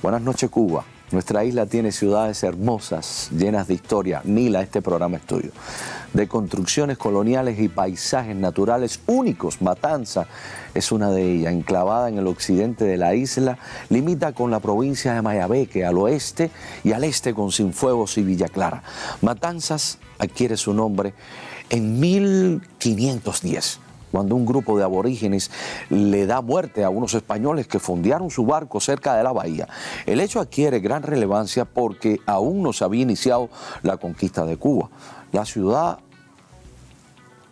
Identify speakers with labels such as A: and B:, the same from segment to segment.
A: Buenas noches, Cuba. Nuestra isla tiene ciudades hermosas, llenas de historia. Mila, este programa es tuyo. De construcciones coloniales y paisajes naturales únicos. Matanza es una de ellas, enclavada en el occidente de la isla, limita con la provincia de Mayabeque al oeste y al este con Cienfuegos y Villa Clara. Matanzas adquiere su nombre en 1510 cuando un grupo de aborígenes le da muerte a unos españoles que fondearon su barco cerca de la bahía. El hecho adquiere gran relevancia porque aún no se había iniciado la conquista de Cuba. La ciudad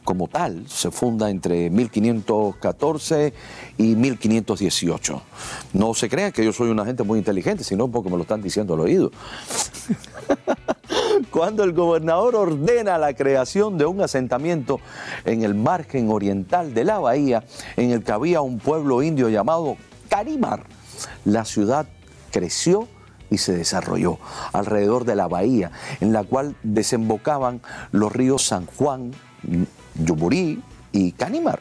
A: como tal se funda entre 1514 y 1518. No se crean que yo soy una gente muy inteligente, sino porque me lo están diciendo al oído. Cuando el gobernador ordena la creación de un asentamiento en el margen oriental de la bahía, en el que había un pueblo indio llamado Carimar, la ciudad creció y se desarrolló alrededor de la bahía, en la cual desembocaban los ríos San Juan, Yumurí y Canimar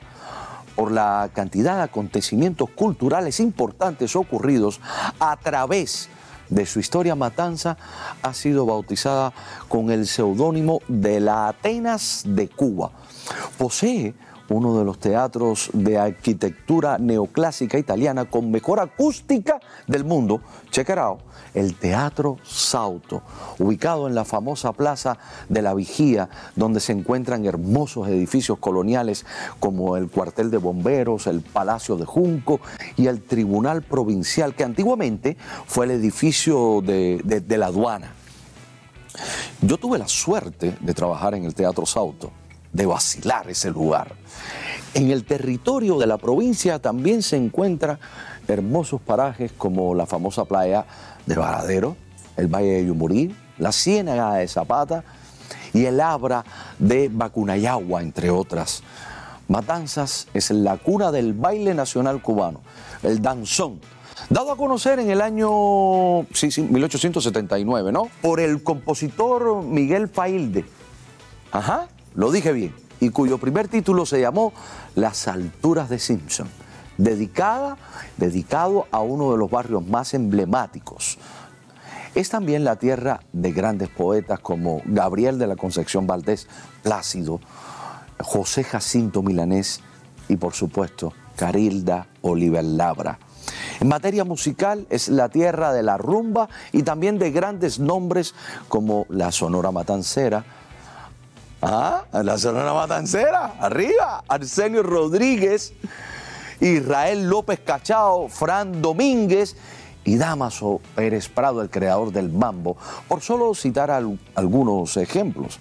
A: por la cantidad de acontecimientos culturales importantes ocurridos a través de su historia matanza, ha sido bautizada con el seudónimo de la Atenas de Cuba. Posee uno de los teatros de arquitectura neoclásica italiana con mejor acústica del mundo. Check el Teatro Sauto, ubicado en la famosa Plaza de la Vigía, donde se encuentran hermosos edificios coloniales como el cuartel de bomberos, el Palacio de Junco y el Tribunal Provincial, que antiguamente fue el edificio de, la aduana. Yo tuve la suerte de trabajar en el Teatro Sauto, de vacilar ese lugar. En el territorio de la provincia también se encuentran hermosos parajes como la famosa playa de Varadero, el Valle de Yumurí, la Ciénaga de Zapata y el Abra de Bacunayagua, entre otras. Matanzas es la cuna del baile nacional cubano, el danzón, dado a conocer en el año sí, sí, 1879, ¿no? Por el compositor Miguel Failde. Ajá, lo dije bien. Y cuyo primer título se llamó Las alturas de Simpson dedicada, dedicado a uno de los barrios más emblemáticos. Es también la tierra de grandes poetas como Gabriel de la Concepción Valdés Plácido, José Jacinto Milanés y por supuesto Carilda Oliver Labra. En materia musical es la tierra de la rumba y también de grandes nombres como la Sonora Matancera. Ah, la Sonora Matancera, arriba, Arsenio Rodríguez, Israel López Cachao, Fran Domínguez y Damaso Pérez Prado, el creador del mambo, por solo citar algunos ejemplos.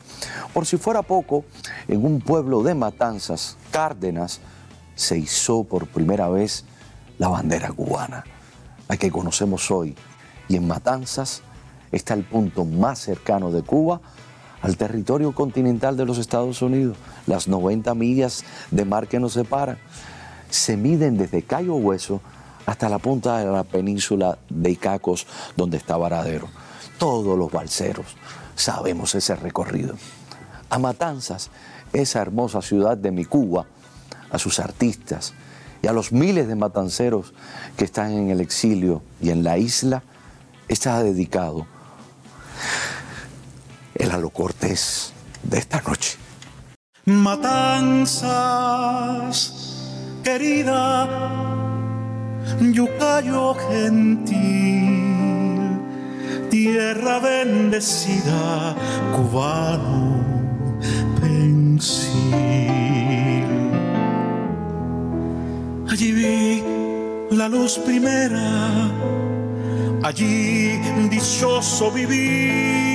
A: Por si fuera poco, en un pueblo de Matanzas, Cárdenas, se hizo por primera vez la bandera cubana, la que conocemos hoy. Y en Matanzas está el punto más cercano de Cuba al territorio continental de los Estados Unidos, las 90 millas de mar que nos separan se miden desde Cayo Hueso hasta la punta de la península de Icacos, donde está Varadero. Todos los balseros sabemos ese recorrido. A Matanzas, esa hermosa ciudad de mi Cuba, a sus artistas y a los miles de matanceros que están en el exilio y en la isla, está dedicado el a lo cortés de esta noche.
B: Matanzas querida, Yucayo gentil, tierra bendecida, cubano pensil. Allí vi la luz primera, allí dichoso viví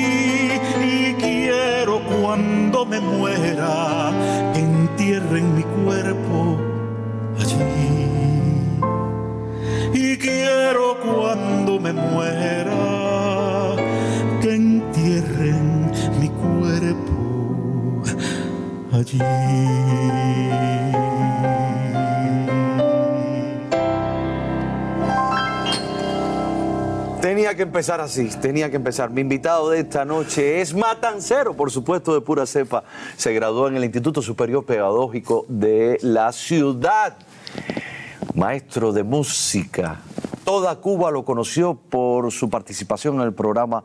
B: cuando me muera que entierren mi cuerpo y quiero cuando me muera que entierren mi cuerpo allí.
A: Tenía que empezar así, tenía que empezar. Mi invitado de esta noche es Matancero, por supuesto, de pura cepa. Se graduó en el Instituto Superior Pedagógico de la ciudad maestro de música, Toda Cuba lo conoció por su participación en el programa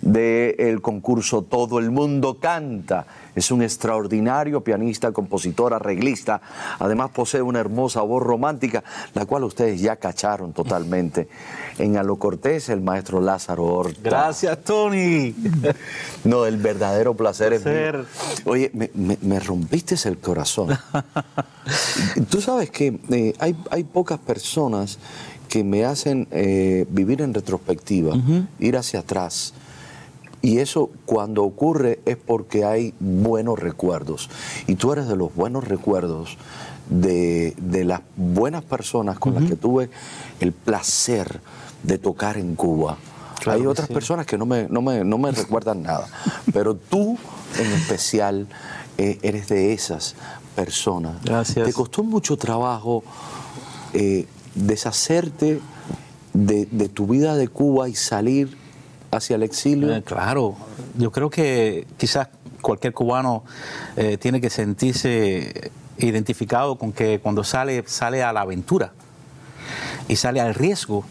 A: del concurso Todo el Mundo Canta. Es un extraordinario pianista, compositor, arreglista. Además posee una hermosa voz romántica, la cual ustedes ya cacharon totalmente. En Alo Cortés, el maestro Lázaro Horta.
B: Gracias, Tony.
A: No, el verdadero placer,
B: Placer.
A: es mío. Oye, me, me- me rompiste el corazón. Tú sabes que eh, hay, hay pocas personas que me hacen eh, vivir en retrospectiva, ir hacia atrás. Y eso cuando ocurre es porque hay buenos recuerdos. Y tú eres de los buenos recuerdos de, de las buenas personas con las que tuve el placer de tocar en Cuba.
B: Claro
A: hay otras
B: sí.
A: personas que no me, no me, no me recuerdan nada. Pero tú en especial eh, eres de esas personas.
B: Gracias.
A: ¿Te costó mucho trabajo eh, deshacerte de, de tu vida de Cuba y salir hacia el exilio?
B: Eh, claro, yo creo que quizás cualquier cubano eh, tiene que sentirse identificado con que cuando sale, sale a la aventura y sale al riesgo.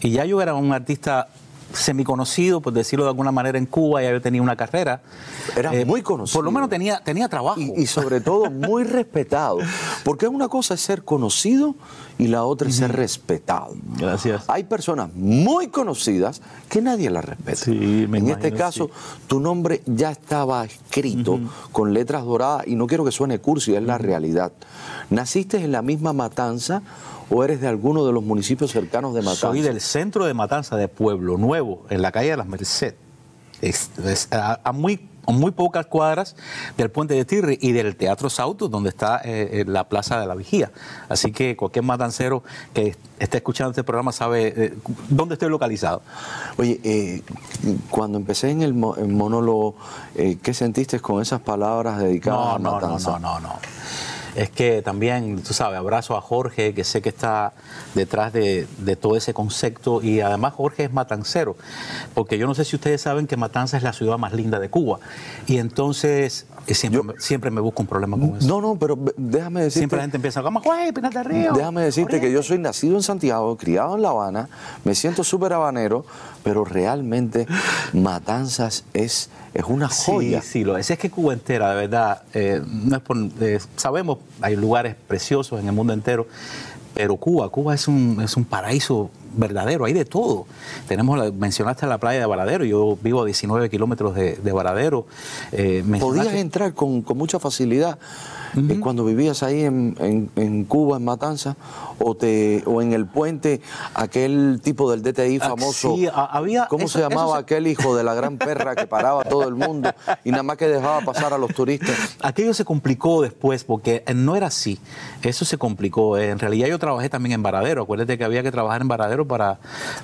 B: Y ya yo era un artista semiconocido, por decirlo de alguna manera, en Cuba, ya yo tenía una carrera. Eh,
A: Eras muy conocido.
B: Por lo menos tenía, tenía trabajo.
A: Y, y sobre todo muy respetado. Porque una cosa es ser conocido y la otra es ser respetado.
B: Gracias.
A: Hay personas muy conocidas que nadie las respeta.
B: Sí, me
A: en
B: imagino,
A: este caso, tu nombre ya estaba escrito con letras doradas y no quiero que suene cursi, es la realidad. ¿Naciste en la misma matanza o eres de alguno de los municipios cercanos de Matanza?
B: Soy del centro de Matanza, de Pueblo Nuevo, en la calle de las Merced. Es- es a, a muy, muy pocas cuadras del puente de Tirri y del Teatro Sauto, donde está eh, eh, la Plaza de la Vigía. Así que cualquier matancero que esté escuchando este programa sabe eh, dónde estoy localizado.
A: Oye, eh, cuando empecé en el, mo- el monólogo, ¿qué sentiste con esas palabras dedicadas
B: No,
A: a
B: no, no,
A: Matanza?
B: no, no, no. Es que también, tú sabes, abrazo a Jorge, que sé que está detrás de, todo ese concepto, y además Jorge es matancero, porque yo no sé si ustedes saben que Matanza es la ciudad más linda de Cuba, y entonces siempre,
A: Yo-
B: siempre me busco un problema con eso.
A: No, no, pero déjame decirte.
B: siempre la gente empieza, vamos, güey, Pinar del Río.
A: Déjame decirte que yo soy nacido en Santiago, criado en La Habana, me siento súper habanero, pero realmente Matanzas es, es una joya.
B: Sí, sí, lo es. Es que Cuba entera, de verdad, eh, no es por, eh, sabemos, hay lugares preciosos en el mundo entero, pero Cuba, Cuba es un, es un paraíso verdadero, hay de todo. Tenemos, mencionaste la playa de Varadero, yo vivo a 19 kilómetros de, de Varadero. Eh,
A: Podías entrar con mucha facilidad eh, cuando vivías ahí en, en- en Cuba, en Matanzas, o, te, o en el puente, aquel tipo del DTI
B: Ah,
A: famoso.
B: sí, había-
A: ¿Cómo
B: eso-
A: se llamaba
B: se-
A: aquel hijo de la gran perra que paraba todo el mundo y nada más que dejaba pasar a los turistas?
B: Aquello se complicó después porque eh, no era así. Eso se complicó. Eh, En realidad yo trabajé también en Varadero. Acuérdate que había que trabajar en Varadero para,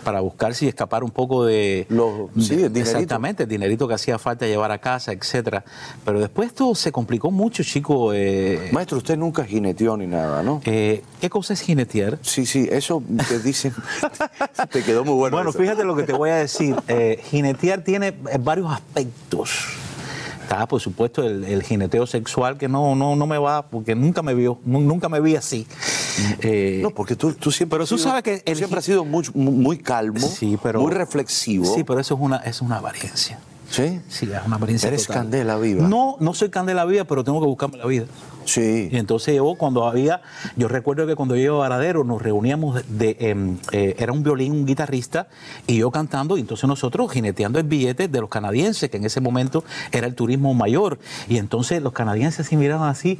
B: para buscar si escapar un poco de...
A: Los- sí,
B: de-
A: el dinerito.
B: Exactamente, el dinerito que hacía falta llevar a casa, etcétera. Pero después esto se complicó mucho, chico. Eh,
A: Maestro, usted nunca jineteó ni nada, ¿no?
B: eh, ¿Qué cosa es jinetear?
A: Sí, sí, eso te dicen. te quedó muy bueno.
B: Bueno,
A: eso.
B: fíjate lo que te voy a decir. Eh, jinetear tiene eh, varios aspectos. Está, por supuesto, el, el jineteo sexual, que no, no, no me va, porque nunca me vio, nu- nunca me vi así. Eh,
A: No, porque tú, tú siempre,
B: Pero tú
A: sido-
B: sabes que el
A: siempre has sido muy, muy calmo,
B: Sí, pero-
A: muy reflexivo.
B: Sí, pero eso es una, es una apariencia.
A: ¿Sí?
B: Sí, es una apariencia.
A: Eres
B: total.
A: candela viva.
B: No, no soy candela viva, pero tengo que buscarme la vida.
A: Sí.
B: Y entonces yo cuando había, yo recuerdo que cuando yo iba a Varadero nos reuníamos de, em, eh, era un violín, un guitarrista y yo cantando y entonces nosotros jineteando el billete de los canadienses, que en ese momento era el turismo mayor. Y entonces los canadienses se miraban así,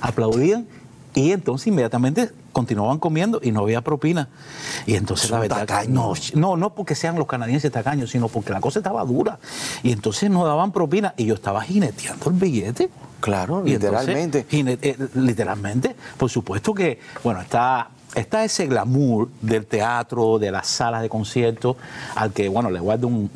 B: aplaudían y entonces inmediatamente continuaban comiendo y no había propina. Y entonces la verdad,
A: tacaños.
B: no, no, no porque sean los canadienses tacaños, sino porque la cosa estaba dura. Y entonces no daban propina y yo estaba jineteando el billete.
A: Claro,
B: Y
A: literalmente.
B: eh, literalmente, por supuesto que, bueno, está, está ese glamour del teatro, de las salas de conciertos, al que, bueno, le guardo un,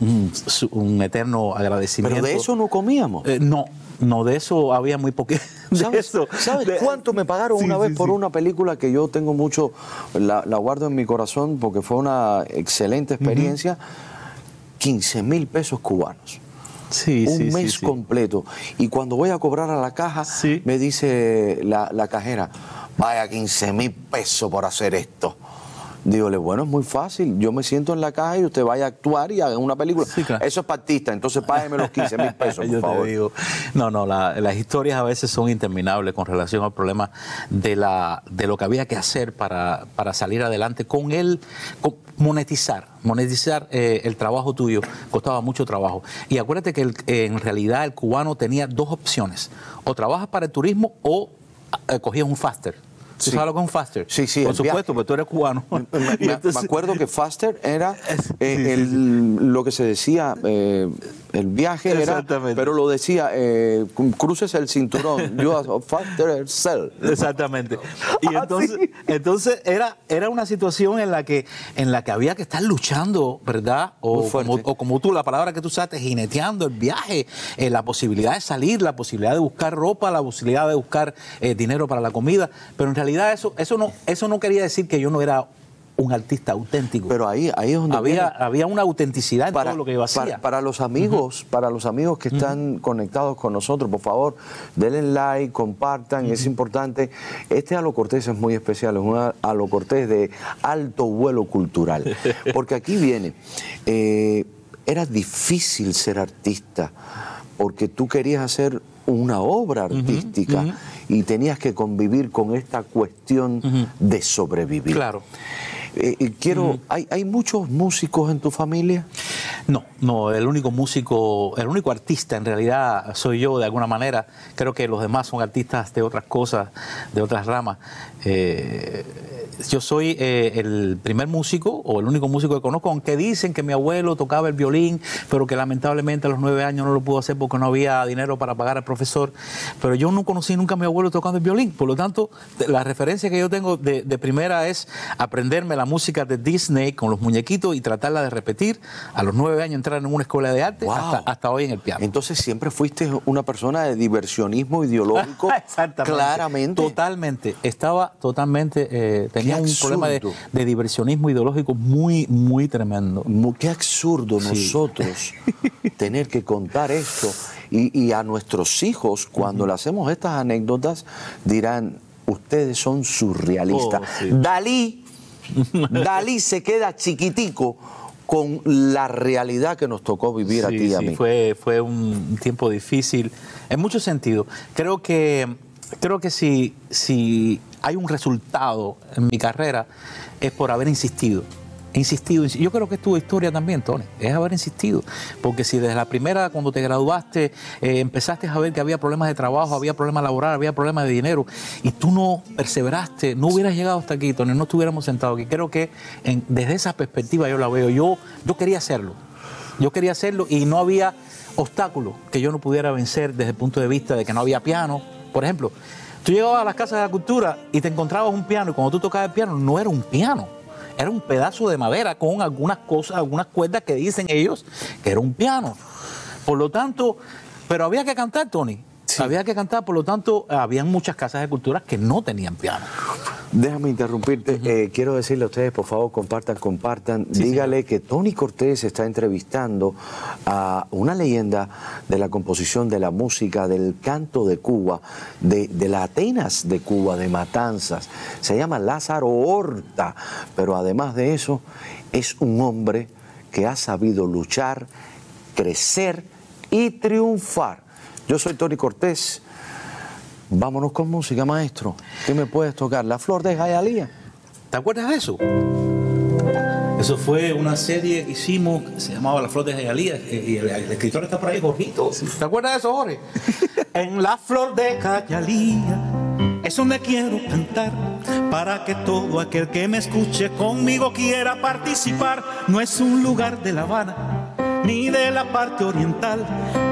B: un eterno agradecimiento.
A: Pero de eso no comíamos.
B: Eh, no, no, de eso había muy poquito.
A: ¿Sabes,
B: eso.
A: ¿sabes
B: De-
A: cuánto me pagaron
B: Sí,
A: una vez
B: sí,
A: por
B: sí.
A: una película que yo tengo mucho, la, la guardo en mi corazón porque fue una excelente experiencia? 15 mil pesos cubanos.
B: Sí,
A: un
B: sí,
A: mes
B: sí.
A: completo. Y cuando voy a cobrar a la caja, me dice la, la cajera, vaya 15 mil pesos por hacer esto. Dígole, bueno, es muy fácil. Yo me siento en la caja y usted vaya a actuar y haga una película. Eso es partista, entonces págame los 15 mil pesos, por
B: Yo
A: favor.
B: te digo, no, no, la- las historias a veces son interminables con relación al problema de, la, de lo que había que hacer para, para salir adelante con él, con monetizar, monetizar eh, el trabajo tuyo costaba mucho trabajo. Y acuérdate que el- en realidad el cubano tenía dos opciones, o trabajas para el turismo o eh, cogías un faster. ¿Tú
A: Sí.
B: lo es un faster?
A: Sí, sí,
B: Por supuesto, porque tú eres cubano.
A: Me,
B: Y
A: me-
B: entonces-
A: me acuerdo que Faster era eh,
B: sí, sí,
A: el- lo que se decía, eh, el viaje era, pero lo decía, eh, cruces el cinturón, you are faster cell.
B: Exactamente. Y
A: Ah,
B: entonces, entonces era, era una situación en la que en la que había que estar luchando, ¿verdad? O como, o como tú, la palabra que tú usaste, jineteando el viaje, la posibilidad de salir, la posibilidad de buscar ropa, la posibilidad de buscar dinero para la comida. Pero en realidad eso, eso no, eso no quería decir que yo no era un artista auténtico.
A: Pero ahí, ahí es donde
B: había,
A: viene-
B: había una autenticidad en todo lo que yo hacía.
A: Para, para los amigos, para los amigos que están conectados con nosotros, por favor, denle like, compartan, es importante. Este Halo Cortés es muy especial, es un Halo Cortés de alto vuelo cultural. Porque aquí viene, eh, era difícil ser artista, porque tú querías hacer una obra artística y tenías que convivir con esta cuestión de sobrevivir.
B: Claro.
A: Eh, quiero, ¿hay, ¿hay muchos músicos en tu familia?
B: No, no, el único músico, el único artista en realidad soy yo de alguna manera. Creo que los demás son artistas de otras cosas, de otras ramas. Eh, yo soy eh, el primer músico o el único músico que conozco, aunque dicen que mi abuelo tocaba el violín, pero que lamentablemente a los nueve años no lo pudo hacer porque no había dinero para pagar al profesor. Pero yo no conocí nunca a mi abuelo tocando el violín. Por lo tanto, la referencia que yo tengo de, de primera es aprenderme la música de Disney con los muñequitos y tratarla de repetir. A los nueve años entrar en una escuela de arte
A: Wow.
B: hasta, hasta hoy en el piano.
A: Entonces siempre fuiste una persona de diversionismo ideológico.
B: Exactamente.
A: Claramente.
B: Totalmente. Estaba totalmente. eh, tenía Un problema de, diversionismo ideológico muy, muy tremendo.
A: Qué absurdo nosotros tener que contar esto. Y, y a nuestros hijos, cuando le hacemos estas anécdotas, dirán, ustedes son surrealistas.
B: Oh, sí.
A: Dalí, Dalí se queda chiquitico con la realidad que nos tocó vivir a
B: Sí,
A: ti y a mí.
B: Fue, fue un tiempo difícil en muchos sentidos. Creo que, creo que si, si hay un resultado en mi carrera es por haber insistido. Insistido, insi- yo creo que es tu historia también, Tony, es haber insistido. Porque si desde la primera, cuando te graduaste, eh, empezaste a ver que había problemas de trabajo, había problemas laborales, había problemas de dinero, y tú no perseveraste, no hubieras llegado hasta aquí, Tony, no estuviéramos sentados aquí. Creo que en- desde esa perspectiva yo la veo. Yo, yo quería hacerlo. Yo quería hacerlo y no había obstáculo que yo no pudiera vencer desde el punto de vista de que no había piano. Por ejemplo, tú llegabas a las casas de la cultura y te encontrabas un piano y cuando tú tocabas el piano no era un piano, era un pedazo de madera con algunas cosas, algunas cuerdas que dicen ellos que era un piano. Por lo tanto, pero había que cantar, Tony. Había que cantar, por lo tanto, habían muchas casas de cultura que no tenían piano.
A: Déjame interrumpirte. Eh, quiero decirle a ustedes, por favor, compartan, compartan. Dígale que Tony Cortés está entrevistando a una leyenda de la composición de la música, del canto de Cuba, de, de la Atenas de Cuba, de Matanzas. Se llama Lázaro Horta, pero además de eso, es un hombre que ha sabido luchar, crecer y triunfar. Yo soy Tony Cortés. Vámonos con música, maestro. ¿Qué me puedes tocar? La flor de Jayalía.
B: ¿Te acuerdas de eso? Eso fue una serie que hicimos que se llamaba La Flor de Jayalía y el, el escritor está por ahí, Jorgito. ¿Te acuerdas de eso, Jorge?
C: En la flor de Cayalía es donde quiero cantar para que todo aquel que me escuche conmigo quiera participar. No es un lugar de La Habana ni de la parte oriental,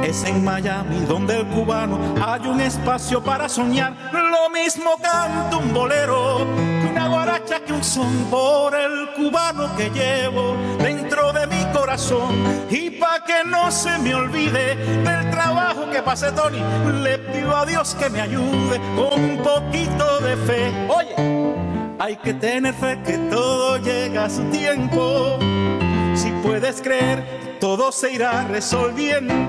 C: es en Miami donde el cubano hay un espacio para soñar. Lo mismo canto un bolero que una guaracha que un son por el cubano que llevo dentro de mi corazón. Y pa' que no se me olvide del trabajo que pasé Tony le pido a Dios que me ayude con un poquito de fe. Oye hay que tener fe que todo llega a su tiempo. Si puedes creer todo se irá resolviendo